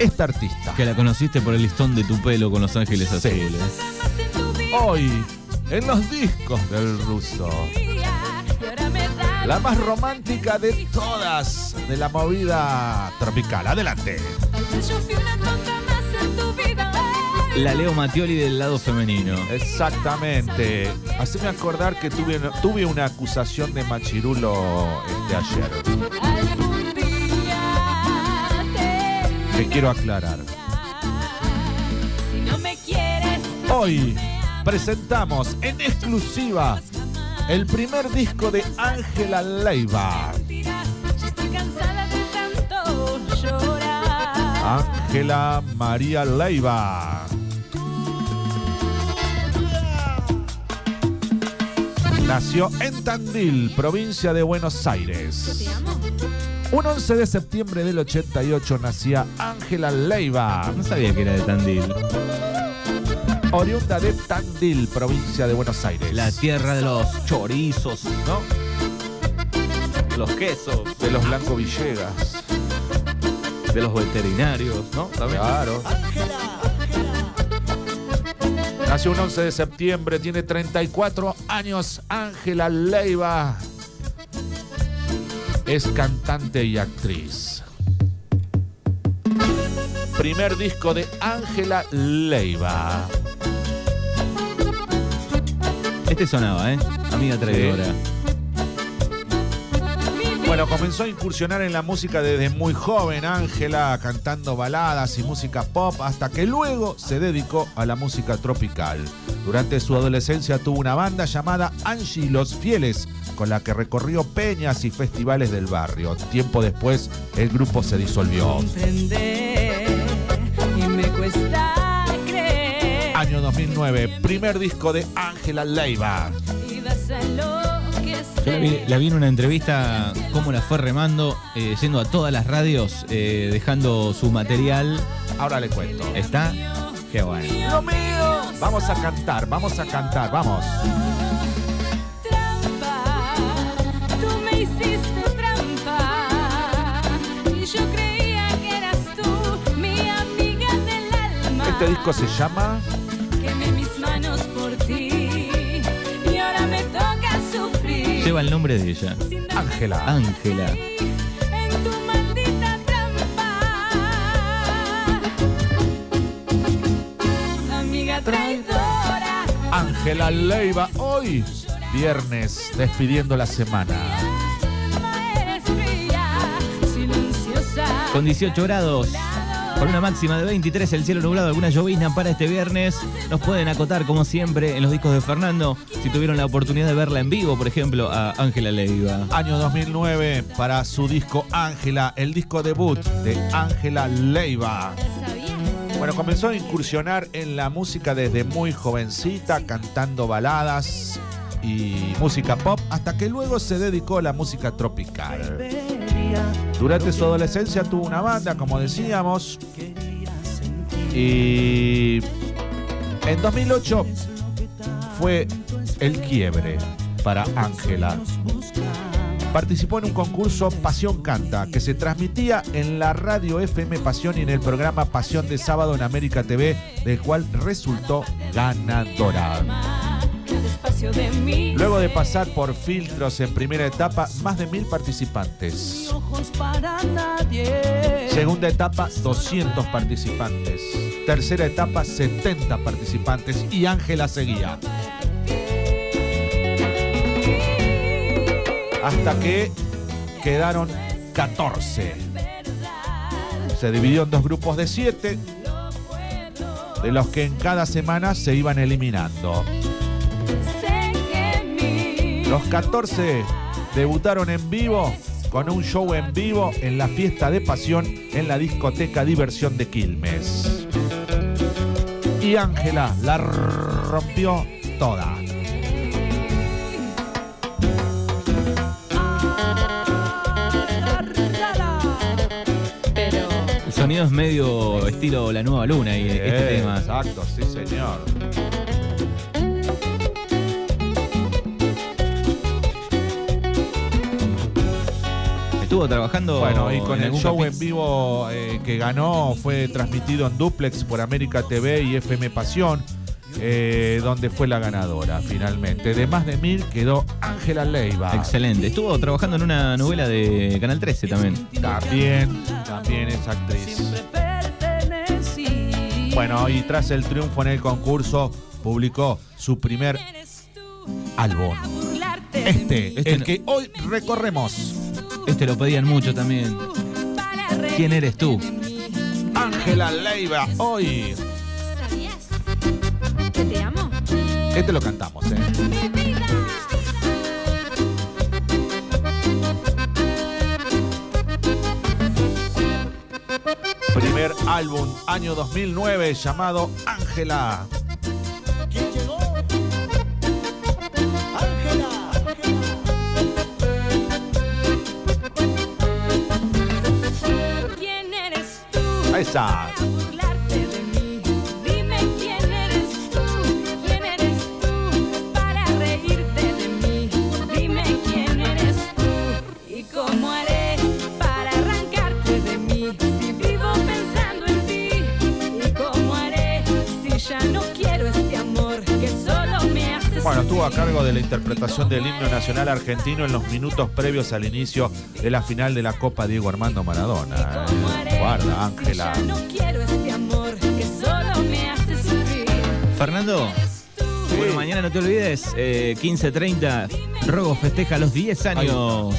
esta artista. Que la conociste por el listón de tu pelo con los ángeles Sí. azules. Hoy, en los discos del ruso, la más romántica de todas de la movida tropical. Adelante. La Leo Mattioli del lado femenino. Exactamente. Haceme acordar que tuve, tuve una acusación de machirulo este ayer. Que quiero aclarar. Hoy presentamos en exclusiva el primer disco de Ángela Leiva. Ángela María Leiva. Nació en Tandil, provincia de Buenos Aires. Un 11 de septiembre del 88 nacía Ángela Leiva, No sabía que era de Tandil. oriunda de Tandil, provincia de Buenos Aires. La tierra de los chorizos, ¿no? de los quesos, De los Blanco Villegas. de los veterinarios, ¿no? También. Claro. Nació un 11 de septiembre, tiene 34 años. Ángela Leiva es cantante y actriz. Primer disco de Ángela Leiva. Este sonaba, ¿eh? Amiga traidora. Bueno, comenzó a incursionar en la música desde muy joven, Ángela, cantando baladas y música pop, hasta que luego se dedicó a la música tropical. Durante su adolescencia tuvo una banda llamada Angie y Los Fieles, con la que recorrió peñas y festivales del barrio. Tiempo después, el grupo se disolvió. Comprender y me cuesta creer. Año 2009, primer disco de Ángela Leiva. Yo la vi, la vi en una entrevista, cómo la fue remando, eh, yendo a todas las radios, eh, dejando su material. Ahora le cuento. ¿Está? Qué bueno. Lo mío. Vamos a cantar, vamos a cantar, vamos. Este disco se llama Quemé mis manos por ti. Y ahora me toca sufrir. Lleva el nombre de ella. Ángela. Ángela. En tu maldita trampa. Amiga traidora. Ángela Leiva hoy, viernes, despidiendo la semana. Con 18 grados. Con una máxima de 23, el cielo nublado, alguna llovizna para este viernes. Nos pueden acotar, como siempre, en los discos de Fernando. Si tuvieron la oportunidad de verla en vivo, por ejemplo, a Ángela Leiva. Año 2009 para su disco Ángela, el disco debut de Ángela Leiva. Bueno, comenzó a incursionar en la música desde muy jovencita, cantando baladas y música pop, hasta que luego se dedicó a la música tropical. Durante su adolescencia tuvo una banda, como decíamos, y en 2008 fue el quiebre para Ángela. Participó en un concurso Pasión Canta que se transmitía en la radio FM Pasión y en el programa Pasión de Sábado en América TV, del cual resultó ganadora. Cada espacio de mí. Luego de pasar por filtros en primera etapa, más de mil participantes. ojos para nadie. Segunda etapa, 200 participantes. Tercera etapa, 70 participantes y Ángela seguía. Hasta que quedaron 14. Se dividió en dos grupos de 7, de los que en cada semana se iban eliminando. Los 14 debutaron en vivo con un show en vivo en la fiesta de pasión en la discoteca Diversión de Quilmes. Y Ángela la rompió toda. El sonido es medio estilo La Nueva Luna y este tema. Exacto, sí señor. Estuvo trabajando. Bueno, y con en el show en vivo eh, que ganó fue transmitido en duplex por América TV y FM Pasión, eh, donde fue la ganadora finalmente. De más de mil quedó Ángela Leiva. Excelente. Estuvo trabajando en una novela de Canal 13 también. También, también es actriz. Bueno, y tras el triunfo en el concurso, publicó su primer álbum. Este. Este el no- que hoy recorremos. Este lo pedían mucho también. ¿Quién eres tú? Ángela Leiva, hoy. ¿Sabías que te amo? Este lo cantamos, ¿eh? Primer álbum, año 2009, llamado Ángela. Hace Bueno, estuvo a cargo de la interpretación del himno nacional argentino en los minutos previos al inicio de la final de la Copa Diego Armando Maradona. ¿Cómo Eh, haré Guarda, Ángela. No quiero este amor que solo me hace sufrir. Fernando, tú. bueno, mañana no te olvides, eh, 15.30, Robo festeja los 10 años.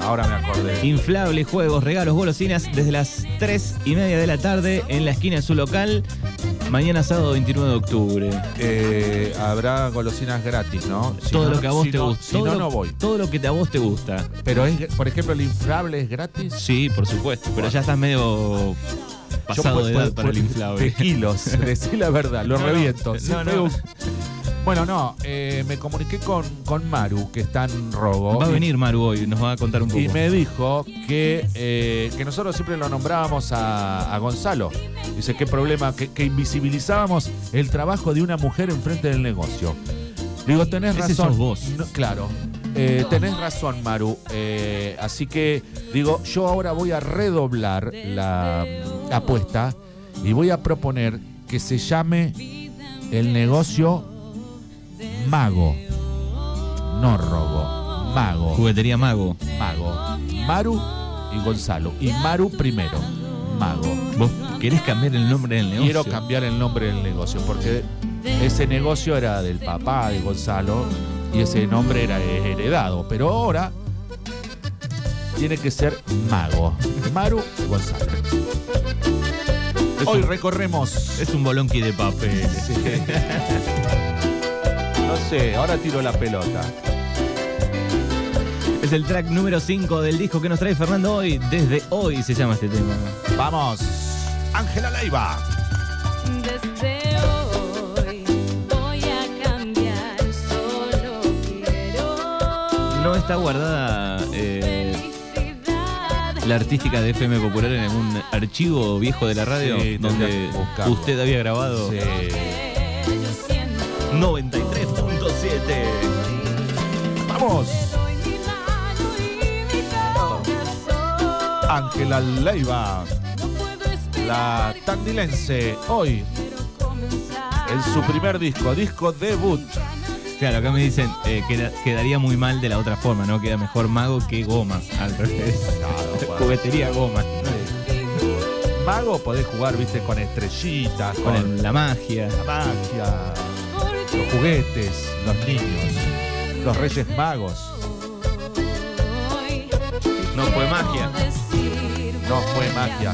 Ahora me acordé. Inflables, juegos, regalos, golosinas desde las 3 y media de la tarde en la esquina de su local. Mañana sábado 29 de octubre. Eh, habrá golosinas gratis, ¿no? Si todo no, lo que a vos si te no- gusta. Si todo no, lo- no voy. Todo lo que te- a vos te gusta. Pero, es, por ejemplo, el inflable es gratis. Sí, por supuesto. Pero ya estás medio pasado Yo, de pues, edad para pues, el inflable. De kilos, decí la verdad, lo reviento. no, Si Bueno, no, eh, me comuniqué con, con Maru, que está en Robo. Va a y- venir Maru hoy, nos va a contar un poco. Y me dijo que, eh, que nosotros siempre lo nombrábamos a, a Gonzalo. Dice, qué problema, que, que invisibilizábamos el trabajo de una mujer enfrente del negocio. Digo, tenés Ese razón. sos vos. No, claro, eh, tenés razón, Maru. Eh, así que, digo, yo ahora voy a redoblar la apuesta y voy a proponer que se llame el negocio Mago. No robo, Mago. Juguetería Mago. Mago. Maru y Gonzalo. Y Maru primero. Mago. ¿Vos querés cambiar el nombre del negocio? Quiero cambiar el nombre del negocio porque ese negocio era del papá de Gonzalo y ese nombre era heredado. Pero ahora tiene que ser Mago. Maru y Gonzalo. Es Hoy un- recorremos. Es un bolonqui de papel. Sí. Sé, ahora tiro la pelota. Es el track número 5 del disco que nos trae Fernando hoy. Desde hoy se llama este tema. Vamos. Ángela Leiva. Desde hoy voy a cambiar, solo quiero No está guardada eh, la artística de FM Popular en algún archivo viejo de la radio Sí, donde usted había grabado Sí. que yo siento. 93.7. Vamos. Ángela Leiva. La tandilense. Hoy en su primer disco, disco debut. Claro, acá me dicen eh, que quedaría muy mal de la otra forma, ¿no? Queda mejor mago que goma. Al revés. Juguetería goma. Mago podés jugar, viste, con estrellitas, con, Con el- la magia. la magia, los juguetes, los niños, los reyes magos. No fue magia. No fue magia.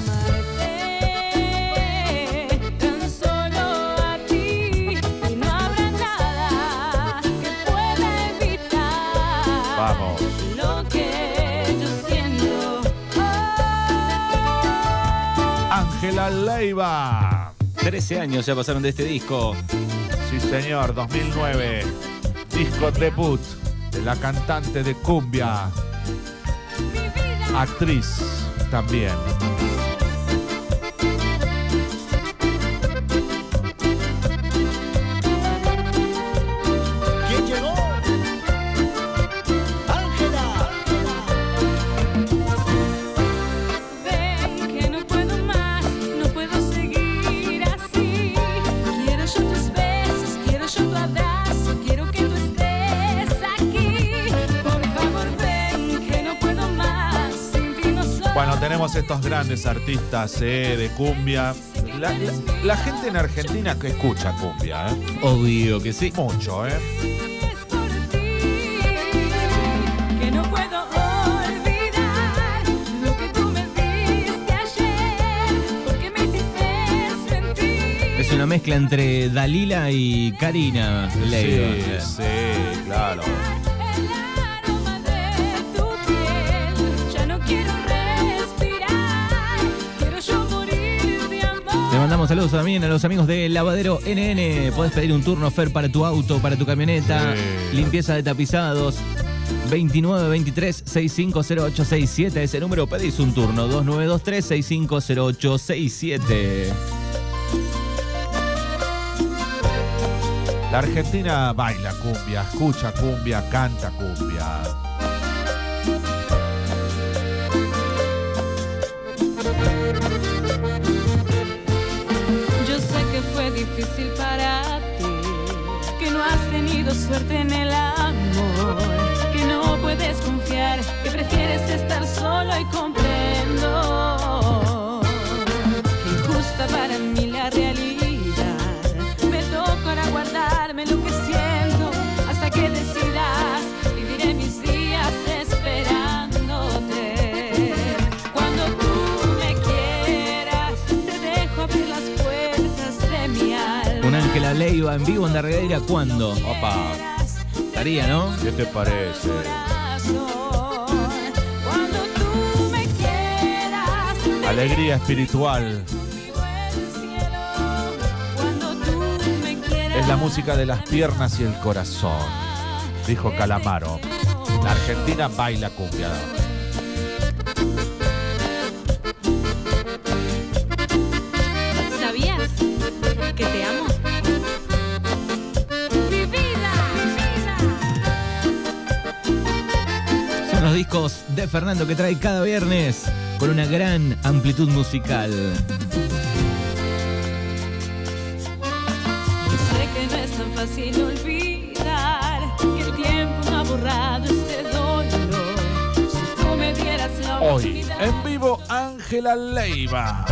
amarte tan solo a ti y no habrá nada que pueda evitar Vamos. lo que yo siento Ángela Leiva. 13 años ya pasaron de este disco. Sí, señor, 2009. Disco debut de la cantante de cumbia, actriz también. Estos grandes artistas eh, de cumbia. La, la- la gente en Argentina que escucha cumbia, ¿eh? Obvio que sí. Mucho, ¿eh? Es por ti que no puedo olvidar lo que tú me diste ayer, porque me hiciste sentir. Es una mezcla entre Dalila y Karina Leiva. Sí, sí, claro. Mandamos saludos también a los amigos de Lavadero NN. Podés pedir un turno Fer para tu auto, para tu camioneta, Sí. limpieza de tapizados. 2923 650867 ese número pedís un turno 2923 650867 La Argentina baila cumbia, escucha cumbia, canta cumbia. Difícil para ti, que no has tenido suerte en el amor, que no puedes confiar, que prefieres estar solo y comprendo que injusta para mí la realidad. Me tocará guardarme lo que siento En vivo en la regadera ¿cuándo? Opa, Estaría, ¿no? ¿qué te parece? Cuando tú me quieras, te Alegría espiritual. Cuando Es la música de las piernas y el corazón, dijo Calamaro. La Argentina baila cumbia. Discos de Fernando que trae cada viernes con una gran amplitud musical. Sé que no es tan fácil olvidar que el tiempo no ha borrado este dolor. Si tú me dieras la Hoy, en vivo, Ángela Leiva.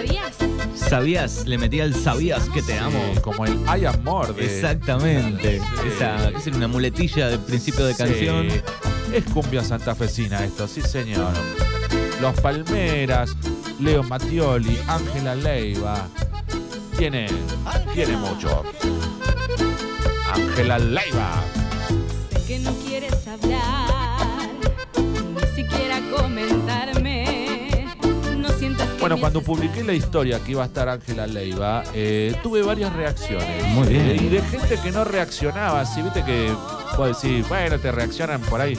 ¿Sabías? ¿Sabías? Le metía el sabías que te amo. Sí, como el Hay Amor de. Exactamente. Sí. Esa es una muletilla de principio de Sí. canción. Es cumbia santafesina esto, sí señor. Los Palmeras, Leo Mattioli, Ángela Leiva. Tiene, tiene mucho. Ángela Leiva. Sé que no quieres hablar, Bueno, cuando publiqué la historia que iba a estar Ángela Leiva, eh, tuve varias reacciones. Muy bien. Eh, y de gente que no reaccionaba. Si viste que puedo decir, bueno, te reaccionan por ahí.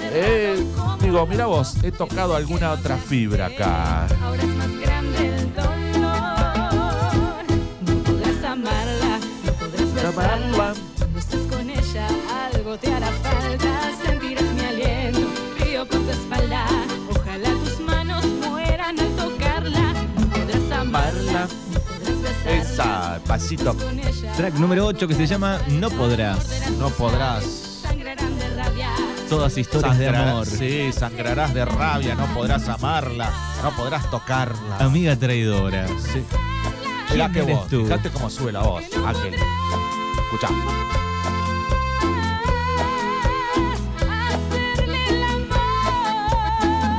Eh, digo, mira vos, he tocado alguna otra fibra acá. Ahora es más grande el dolor. No podrás amarla, no podrás besarla. Esa, pasito. Con ella, Track número 8 que se llama No podrás. No podrás. sangrarán de rabia. Todas historias de amor. Sí, sangrarás de rabia, no podrás amarla, no podrás tocarla. Amiga traidora. Sí. Mirá ¿Quién que eres vos, tú? fíjate cómo sube la voz, Ángel. Escuchá. Hacerle el amor.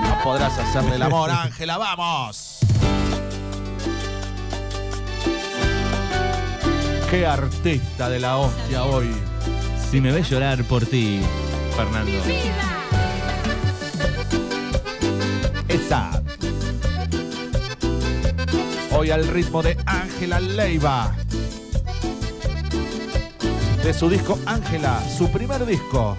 No podrás hacerle el amor, Ángela, vamos. Qué artista de la hostia hoy. Si me ves llorar por ti, Fernando. Esa. Hoy al ritmo de Ángela Leiva. De su disco Ángela, su primer disco.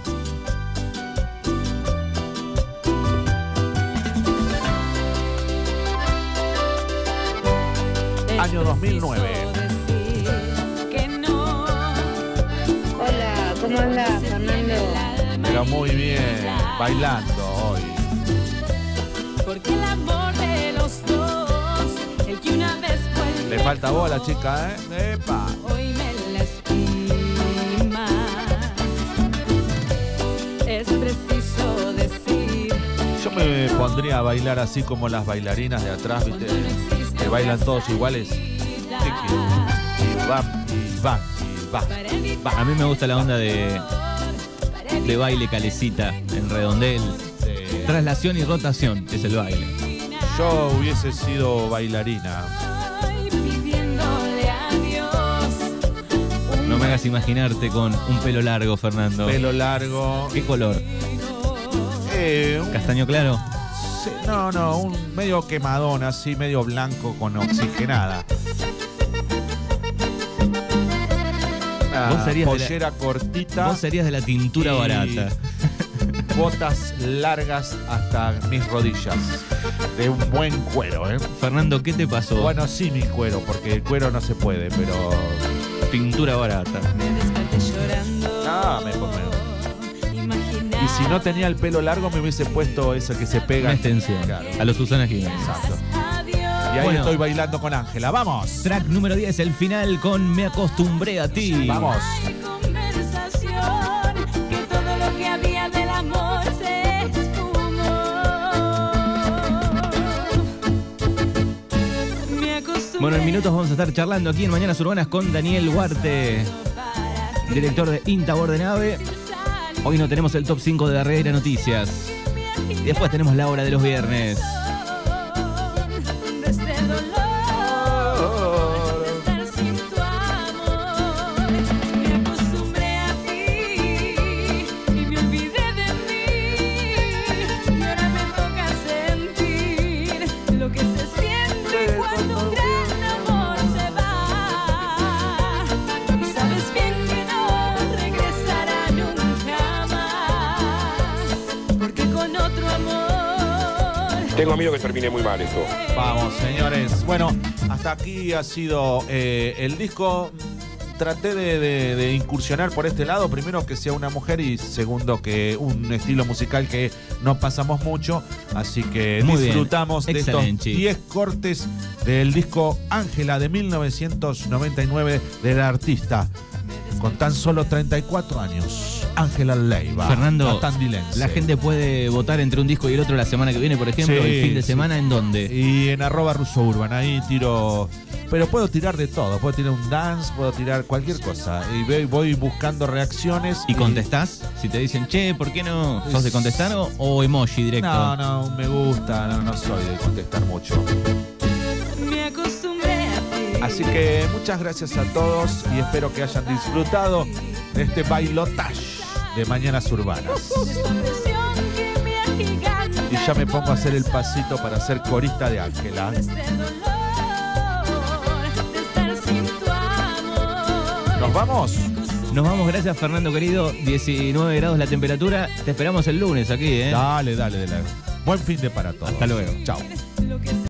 Año 2009. ¿Cómo anda Fernando? Pero muy bien, bailando hoy. Porque el amor de los dos, el que una vez fue el Le falta voz a la chica, ¿eh? ¡Epa! hoy me lastima. Es preciso decir Yo me pondría a bailar así como las bailarinas de atrás, ¿viste? Que bailan todos iguales. Y van, y van, y van. A mí me gusta la onda de, de baile calecita en redondel. Sí. Traslación y rotación es el baile. Yo hubiese sido bailarina. pidiéndole adiós. No me hagas imaginarte con un pelo largo, Fernando. Pelo largo. ¿Qué color? Eh, un- ¿Castaño claro? sí, no, no, un medio quemadón, así, medio blanco con oxigenada. Una Vos serías de la- pollera cortita. Vos serías de la tintura Y- barata. botas largas hasta mis rodillas. De un buen cuero, ¿eh? Fernando, ¿qué te pasó? Bueno, sí, mi cuero, porque el cuero no se puede, pero. Pintura barata. Me desperté llorando. Ah, me pongo- Imaginar Y si no tenía el pelo largo, me hubiese puesto eso que se pega. Una extensión. Claro. A los Susana Jiménez. Exacto. Y ahí Bueno. estoy bailando con Ángela. ¡Vamos! Track número 10, el final con Me acostumbré a ti. Vamos. Bueno, en minutos vamos a estar charlando aquí en Mañanas Urbanas con Daniel Huarte, director de Intabor de Nave. Hoy no tenemos el top 5 de la Herrera Noticias. Y después tenemos la hora de los viernes. Muy mal esto. Vamos, señores. Bueno, hasta aquí ha sido eh, el disco. Traté de, de- de incursionar por este lado. Primero que sea una mujer y segundo que un estilo musical que no pasamos mucho. Así que Muy bien. disfrutamos de estos Excelente. 10 cortes del disco Ángela de 1999 del artista. Con tan solo 34 años. Ángela Leiva. Fernando, la gente puede votar entre un disco y el otro la semana que viene, por ejemplo, Sí, el fin de sí. semana, ¿en dónde? Y en arroba ruso urban, ahí tiro. Pero puedo tirar de todo, puedo tirar un dance, puedo tirar cualquier cosa. Y voy buscando reacciones. ¿Y contestás? Si te dicen, che, ¿por qué no? ¿Sos de contestar o, o emoji directo? No, no, me gusta, no, no soy de contestar mucho. Así que muchas gracias a todos y espero que hayan disfrutado de este bailotage de Mañanas Urbanas. Y ya me pongo a hacer el pasito para ser corista de Ángela. ¿Nos vamos? Nos vamos, gracias Fernando querido. 19 grados la temperatura. Te esperamos el lunes aquí, ¿eh? Dale, dale, dale. Buen fin de para todos. Hasta luego. Chao.